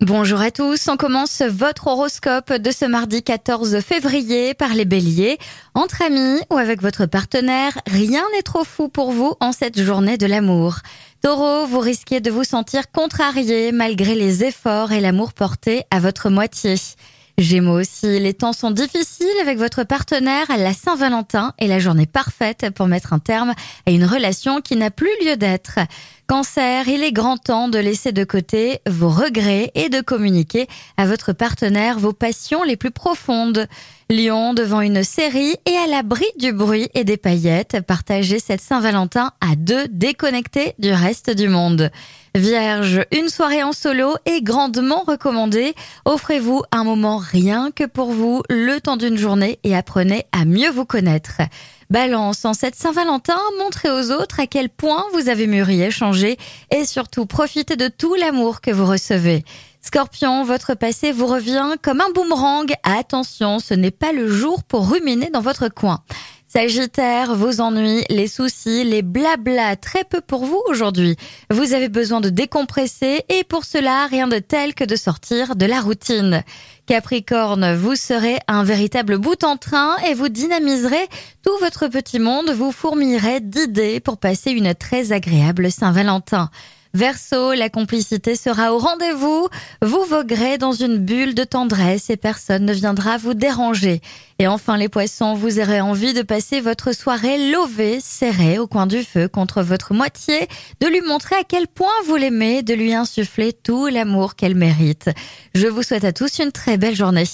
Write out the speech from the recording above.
Bonjour à tous, on commence votre horoscope de ce mardi 14 février par les béliers. Entre amis ou avec votre partenaire, rien n'est trop fou pour vous en cette journée de l'amour. Taureau, vous risquez de vous sentir contrarié malgré les efforts et l'amour porté à votre moitié. Gémeaux aussi, les temps sont difficiles avec votre partenaire. La Saint-Valentin est la journée parfaite pour mettre un terme à une relation qui n'a plus lieu d'être. Cancer, il est grand temps de laisser de côté vos regrets et de communiquer à votre partenaire vos passions les plus profondes. Lion, devant une série et à l'abri du bruit et des paillettes, partagez cette Saint-Valentin à deux déconnectés du reste du monde. Vierge, une soirée en solo est grandement recommandée. Offrez-vous un moment rien que pour vous, le temps d'une journée et apprenez à mieux vous connaître. Balance, en cette Saint-Valentin, montrez aux autres à quel point vous avez mûri et changé et surtout profitez de tout l'amour que vous recevez. Scorpion, votre passé vous revient comme un boomerang. Attention, ce n'est pas le jour pour ruminer dans votre coin. Sagittaire, vos ennuis, les soucis, les blabla, très peu pour vous aujourd'hui. Vous avez besoin de décompresser et pour cela, rien de tel que de sortir de la routine. Capricorne, vous serez un véritable bout en train et vous dynamiserez tout votre petit monde, vous fourmillerez d'idées pour passer une très agréable Saint-Valentin. Verseau, la complicité sera au rendez-vous. Vous voguerez dans une bulle de tendresse et personne ne viendra vous déranger. Et enfin, les poissons, vous aurez envie de passer votre soirée lovée, serrée au coin du feu contre votre moitié, de lui montrer à quel point vous l'aimez, de lui insuffler tout l'amour qu'elle mérite. Je vous souhaite à tous une très belle journée.